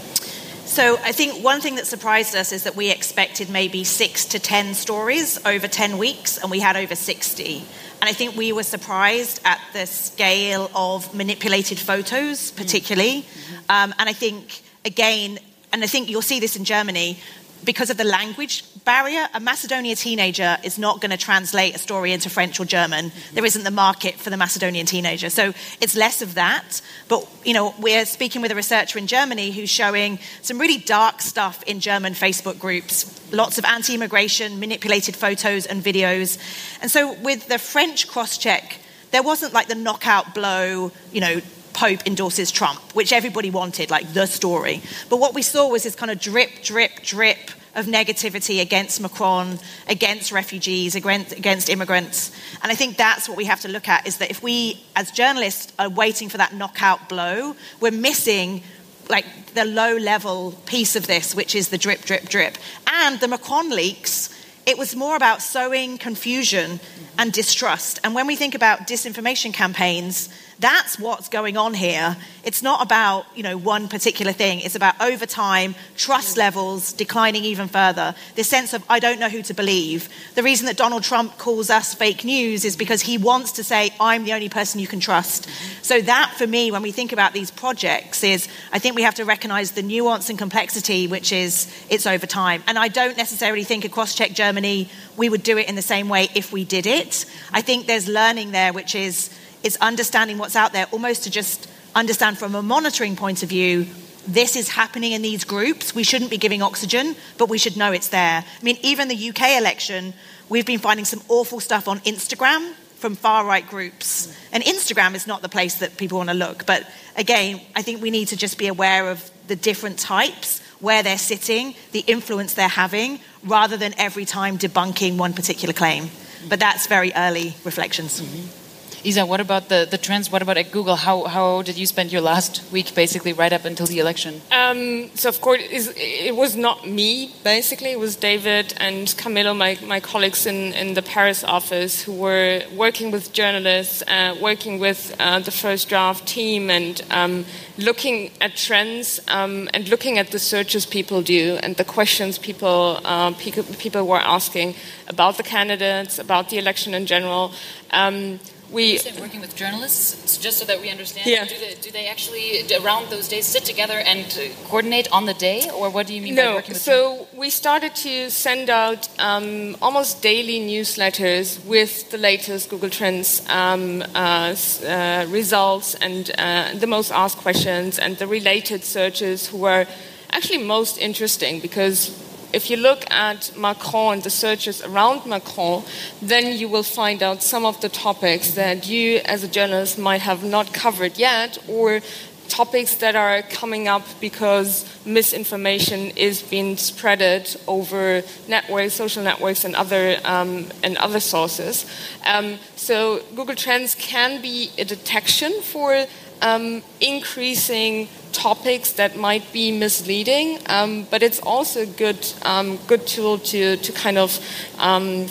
So I think one thing that surprised us is that we expected maybe six to 10 stories over 10 weeks, and we had over 60. And I think we were surprised at the scale of manipulated photos, particularly. Mm-hmm. Um, and I think, again, and I think you'll see this in Germany, because of the language barrier, a Macedonian teenager is not going to translate a story into French or German. There isn't the market for the Macedonian teenager. So it's less of that. But, you know, we're speaking with a researcher in Germany who's showing some really dark stuff in German Facebook groups. Lots of anti immigration, manipulated photos and videos. And so with the French CrossCheck, there wasn't like the knockout blow, you know, Pope endorses Trump, which everybody wanted, like the story. But what we saw was this kind of drip, drip, drip of negativity against Macron, against refugees, against, immigrants. And I think that's what we have to look at is that if we, as journalists, are waiting for that knockout blow, we're missing like the low level piece of this, which is the drip, drip, drip. And the Macron leaks, it was more about sowing confusion and distrust. And when we think about disinformation campaigns, that's what's going on here. It's not about, you know, one particular thing. It's about over time, trust levels declining even further. This sense of I don't know who to believe. The reason that Donald Trump calls us fake news is because he wants to say I'm the only person you can trust. So that for me when we think about these projects is I think we have to recognize the nuance and complexity which is it's over time. And I don't necessarily think a CrossCheck Germany we would do it in the same way if we did it. I think there's learning there which is it's understanding what's out there, almost to just understand from a monitoring point of view this is happening in these groups. We shouldn't be giving oxygen, but we should know it's there. I mean, even the UK election, we've been finding some awful stuff on Instagram from far right groups. And Instagram is not the place that people want to look. But again, I think we need to just be aware of the different types, where they're sitting, the influence they're having, rather than every time debunking one particular claim. But that's very early reflections. Mm-hmm. Isa, what about the, the trends? What about at Google? How, how did you spend your last week, basically, right up until the election? Um, so, of course, it was not me, basically. It was David and Camilo, my, my colleagues in, in the Paris office, who were working with journalists, uh, working with uh, the First Draft team, and um, looking at trends um, and looking at the searches people do and the questions people, uh, people were asking about the candidates, about the election in general. Um, we working with journalists just so that we understand yeah. do, they, do they actually around those days sit together and coordinate on the day or what do you mean no, by working with so we started to send out um, almost daily newsletters with the latest google trends um, uh, uh, results and uh, the most asked questions and the related searches who were actually most interesting because if you look at Macron and the searches around Macron, then you will find out some of the topics that you, as a journalist, might have not covered yet, or topics that are coming up because misinformation is being spreaded over networks, social networks, and other um, and other sources. Um, so Google Trends can be a detection for um, increasing topics that might be misleading, um, but it's also a good, um, good tool to, to kind of um,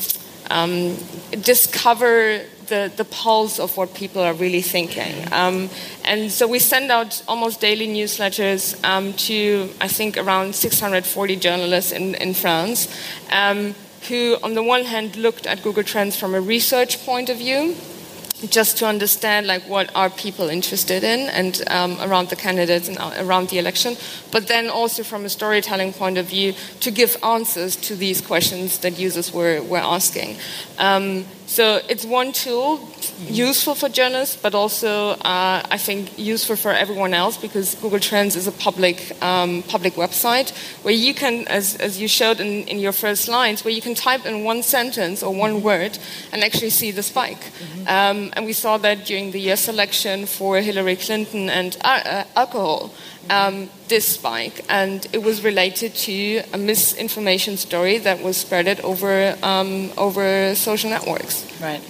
um, discover the, the pulse of what people are really thinking. Um, and so we send out almost daily newsletters to, I think, around 640 journalists in, in France. who, on the one hand, looked at Google Trends from a research point of view, just to understand like what are people interested in and um, around the candidates and uh, around the election but then also from a storytelling point of view to give answers to these questions that users were, were asking. Um, so it's one tool useful for journalists, but also uh, I think useful for everyone else because Google Trends is a public um, public website where you can, as, as you showed in, in your first lines, where you can type in one sentence or one word and actually see the spike. Mm-hmm. Um, and we saw that during the US election for Hillary Clinton and uh, uh, alcohol um, this spike, and it was related to a misinformation story that was spread over um, over social networks. Right.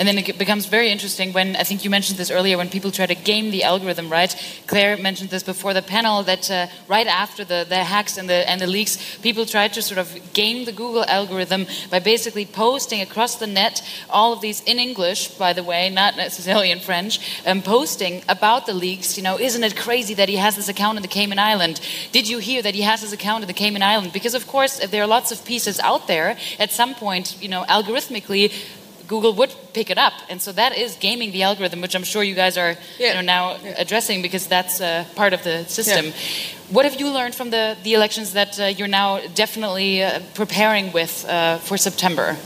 And then it becomes very interesting when I think you mentioned this earlier when people try to game the algorithm, right? Claire mentioned this before the panel that uh, right after the, the hacks and the, and the leaks, people tried to sort of game the Google algorithm by basically posting across the net all of these in English, by the way, not necessarily in French, um, posting about the leaks. You know, isn't it crazy that he has this account in the Cayman Island? Did you hear that he has his account in the Cayman Island? Because of course, there are lots of pieces out there. At some point, you know, algorithmically Google would pick it up. And so that is gaming the algorithm, which I'm sure you guys are yeah. you know, now yeah. addressing because that's uh, part of the system. Yeah. What have you learned from the, the elections that uh, you're now definitely uh, preparing with uh, for September?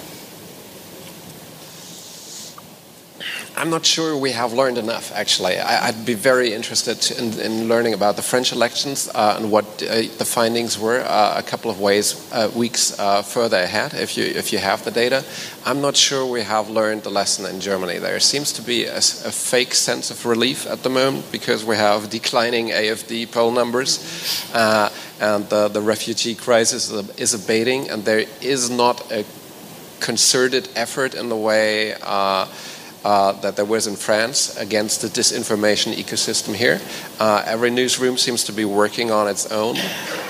I'm not sure we have learned enough, actually. I, would be very interested in, in, learning about the French elections uh, and what uh, the findings were uh, a couple of ways, uh, weeks uh, further ahead, if you, if you have the data. I'm not sure we have learned the lesson in Germany. There seems to be a, a fake sense of relief at the moment because we have declining AfD poll numbers uh, and the, the refugee crisis is abating, and there is not a concerted effort in the way uh, that there was in France against the disinformation ecosystem here. Uh, every newsroom seems to be working on its own,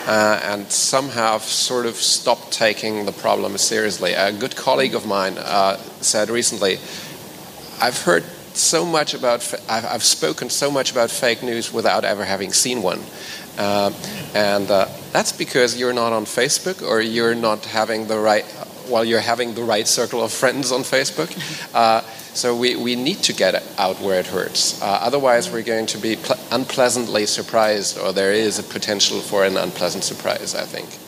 uh, and some have sort of stopped taking the problem seriously. A good colleague of mine uh, said recently, I've heard so much about, I've, I've, spoken so much about fake news without ever having seen one. Uh, and uh, that's because you're not on Facebook or you're not having the right, well, you're having the right circle of friends on Facebook. Uh, so we, we need to get out where it hurts. Uh, otherwise, we're going to be unpleasantly surprised, or there is a potential for an unpleasant surprise, I think.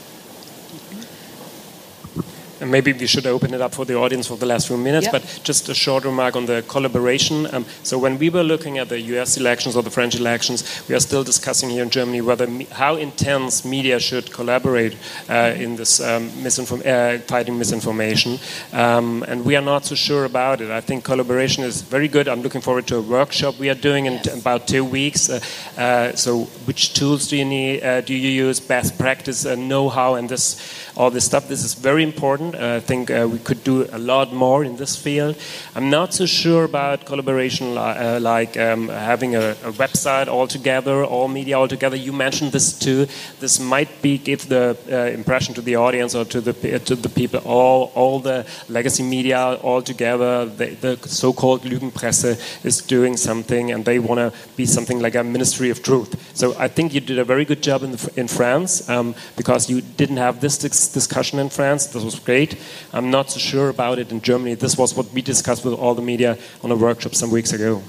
And maybe we should open it up for the audience for the last few minutes, but just a short remark on the collaboration. Um, so when we were looking at the US elections or the French elections, we are still discussing here in Germany whether how intense media should collaborate uh, in this um, misinform uh, fighting misinformation. Um, and we are not so sure about it. I think collaboration is very good. I'm looking forward to a workshop we are doing in yes. about two weeks. Uh, uh, so which tools do you need? Uh, do you use best practice and know-how and this all this stuff? This is very important important. I think uh, we could do a lot more in this field. I'm not so sure about collaboration li uh, like um, having a, a, website all together, all media all together. You mentioned this too. This might be give the uh, impression to the audience or to the to the people all all the legacy media all together. The, the so-called Lügenpresse is doing something, and they want to be something like a ministry of truth. So I think you did a very good job in in France um, because you didn't have this discussion in France. This was great great. I'm not so sure about it in Germany. This was what we discussed with all the media on a workshop some weeks ago.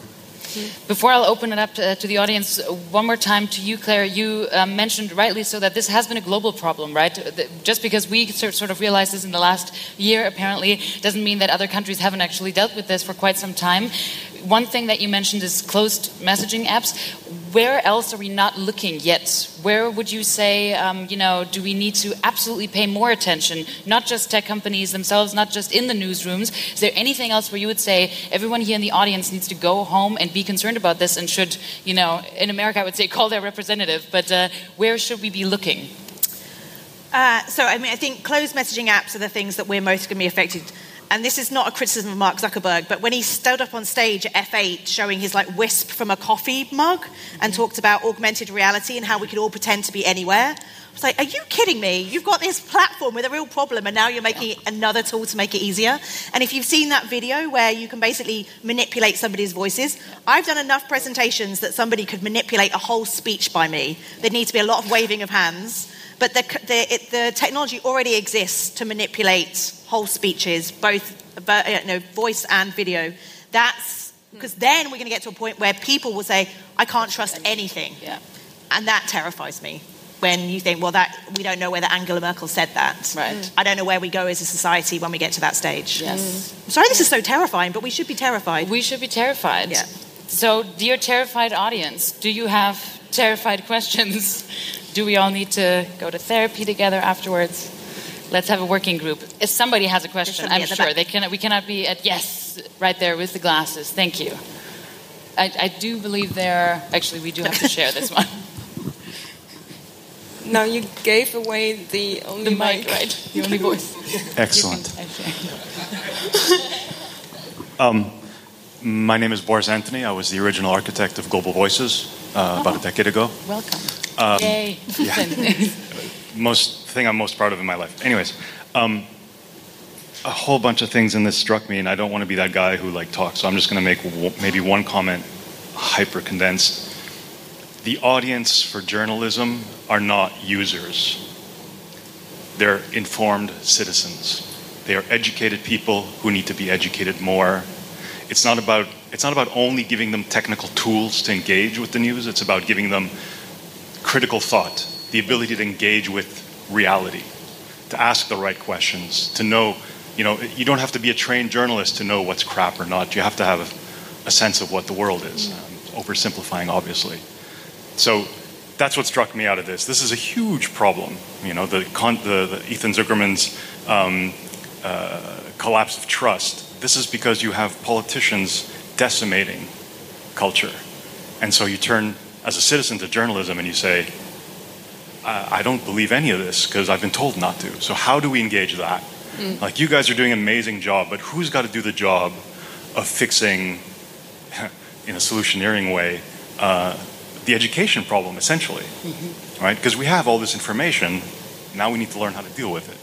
Before I'll open it up to, to, the audience, one more time to you, Claire. You um, mentioned rightly so that this has been a global problem, right? Just because we sort of realized this in the last year, apparently, doesn't mean that other countries haven't actually dealt with this for quite some time one thing that you mentioned is closed messaging apps. Where else are we not looking yet? Where would you say, um, you know, do we need to absolutely pay more attention? Not just tech companies themselves, not just in the newsrooms. Is there anything else where you would say everyone here in the audience needs to go home and be concerned about this and should, you know, in America I would say call their representative, but uh, where should we be looking? Uh, so, I mean, I think closed messaging apps are the things that we're most going to be affected and this is not a criticism of Mark Zuckerberg, but when he stood up on stage at F8 showing his like wisp from a coffee mug and mm-hmm. talked about augmented reality and how we could all pretend to be anywhere, I was like, are you kidding me? You've got this platform with a real problem and now you're making yeah. another tool to make it easier. And if you've seen that video where you can basically manipulate somebody's voices, I've done enough presentations that somebody could manipulate a whole speech by me. There'd need to be a lot of waving of hands. But the, the, it, the technology already exists to manipulate whole speeches, both uh, you know, voice and video. That's hmm. Because then we're going to get to a point where people will say, I can't trust anything. Yeah. And that terrifies me when you think, well, that we don't know whether Angela Merkel said that. Right. I don't know where we go as a society when we get to that stage. Yes. I'm sorry, this is so terrifying, but we should be terrified. We should be terrified. Yeah. So, dear terrified audience, do you have terrified questions? Do we all need to go to therapy together afterwards? Let's have a working group. If somebody has a question, I'm the sure back. they can. We cannot be at yes right there with the glasses. Thank you. I, I do believe there. Actually, we do have to share this one. Now you gave away the only The mic, right? The only voice. Excellent. You can- actually. My name is Boris Anthony. I was the original architect of Global Voices uh, about a decade ago. Welcome. Um, Yay. Most thing I'm most proud of in my life. Anyways, um, a whole bunch of things in this struck me, and I don't want to be that guy who like talks. So I'm just going to make w- maybe one comment, hyper condensed. The audience for journalism are not users. They're informed citizens. They are educated people who need to be educated more. It's not about it's not about only giving them technical tools to engage with the news. It's about giving them critical thought, the ability to engage with reality, to ask the right questions, to know, you know, you don't have to be a trained journalist to know what's crap or not. You have to have a, a sense of what the world is. Um, oversimplifying, obviously. So that's what struck me out of this. This is a huge problem. You know, the, con- the, the Ethan Zuckerman's um, uh, collapse of trust. This is because you have politicians decimating culture. And so you turn as a citizen to journalism and you say, I, I don't believe any of this because I've been told not to. So how do we engage that? Like you guys are doing an amazing job, but who's got to do the job of fixing, in a solutioneering way, uh, the education problem essentially, right? Because we have all this information, now we need to learn how to deal with it.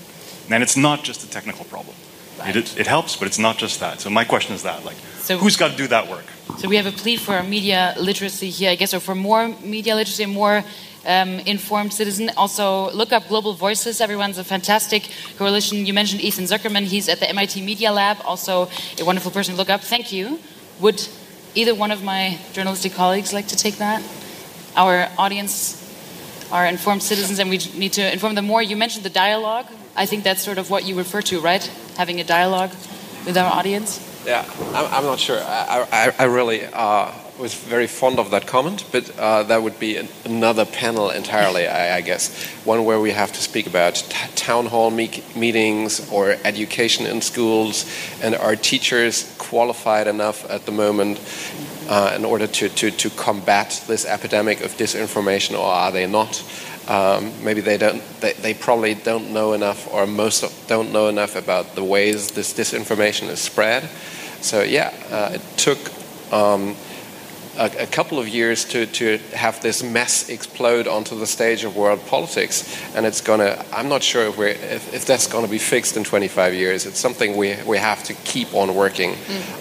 And it's not just a technical problem. It, it helps, but it's not just that. So my question is that, like, So- who's got to do that work? So we have a plea for media literacy here, I guess, or for more media literacy, more um, informed citizen. Also, look up Global Voices. Everyone's a fantastic coalition. You mentioned Ethan Zuckerman. He's at the MIT Media Lab. Also, a wonderful person to look up. Thank you. Would either one of my journalistic colleagues like to take that? Our audience are informed citizens, and we need to inform them more. You mentioned the dialogue. I think that's sort of what you refer to, right? Having a dialogue with our audience. Yeah, I'm, not sure. I, I, I really uh, was very fond of that comment, but uh, that would be an, another panel entirely, I, I guess. One where we have to speak about town hall me- meetings or education in schools, and are teachers qualified enough at the moment uh, in order to, to, to combat this epidemic of disinformation, or are they not? Um, maybe they don't. They, they probably don't know enough, or most don't know enough about the ways this disinformation is spread. So yeah, uh, it took um, a, a couple of years to, to have this mess explode onto the stage of world politics, and it's gonna. I'm not sure if we're if, if that's gonna be fixed in 25 years. It's something we we have to keep on working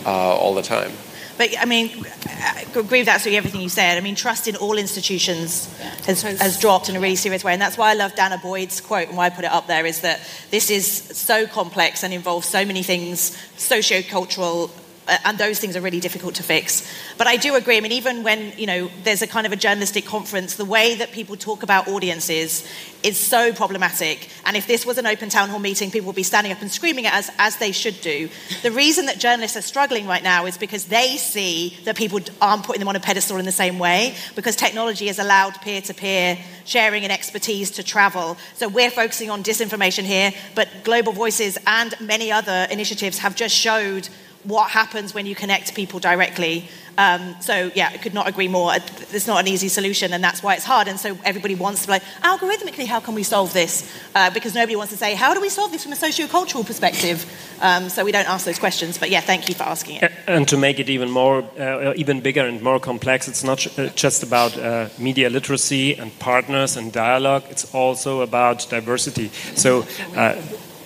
uh, all the time. But I mean, I agree with absolutely everything you said. I mean, trust in all institutions has, has dropped in a really serious way. And that's why I love Dana Boyd's quote and why I put it up there is that this is so complex and involves so many things, socio-cultural, uh, Uh, and those things are really difficult to fix. But I do agree. I mean, even when you know there's a kind of a journalistic conference, the way that people talk about audiences is so problematic. And if this was an open town hall meeting, people would be standing up and screaming at us as they should do. The reason that journalists are struggling right now is because they see that people aren't putting them on a pedestal in the same way because technology has allowed peer-to-peer sharing and expertise to travel. So we're focusing on disinformation here, but Global Voices and many other initiatives have just showed what happens when you connect people directly. Um, so yeah, I could not agree more. It's not an easy solution, and that's why it's hard. And so everybody wants to like, algorithmically, how can we solve this? Uh, because nobody wants to say, how do we solve this from a socio-cultural perspective? Um, so we don't ask those questions. But yeah, thank you for asking it. And to make it even more, uh, even bigger and more complex, it's not uh, just about uh, media literacy and partners and dialogue. It's also about diversity. So.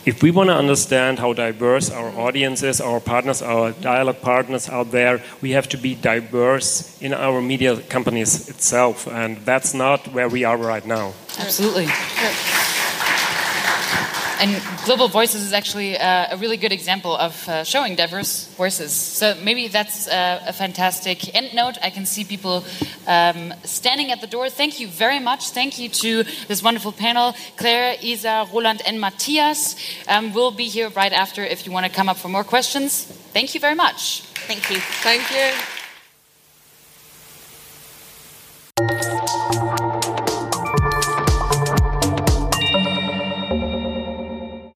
If we want to understand how diverse our audience is, our partners, our dialogue partners out there, we have to be diverse in our media companies itself, and that's not where we are right now. Absolutely. And Global Voices is actually uh, a really good example of uh, showing diverse voices. So maybe that's uh, a fantastic end note. I can see people um, standing at the door. Thank you very much. Thank you to this wonderful panel Claire, Isa, Roland, and Matthias. Um, we'll be here right after if you want to come up for more questions. Thank you very much. Thank you. Thank you.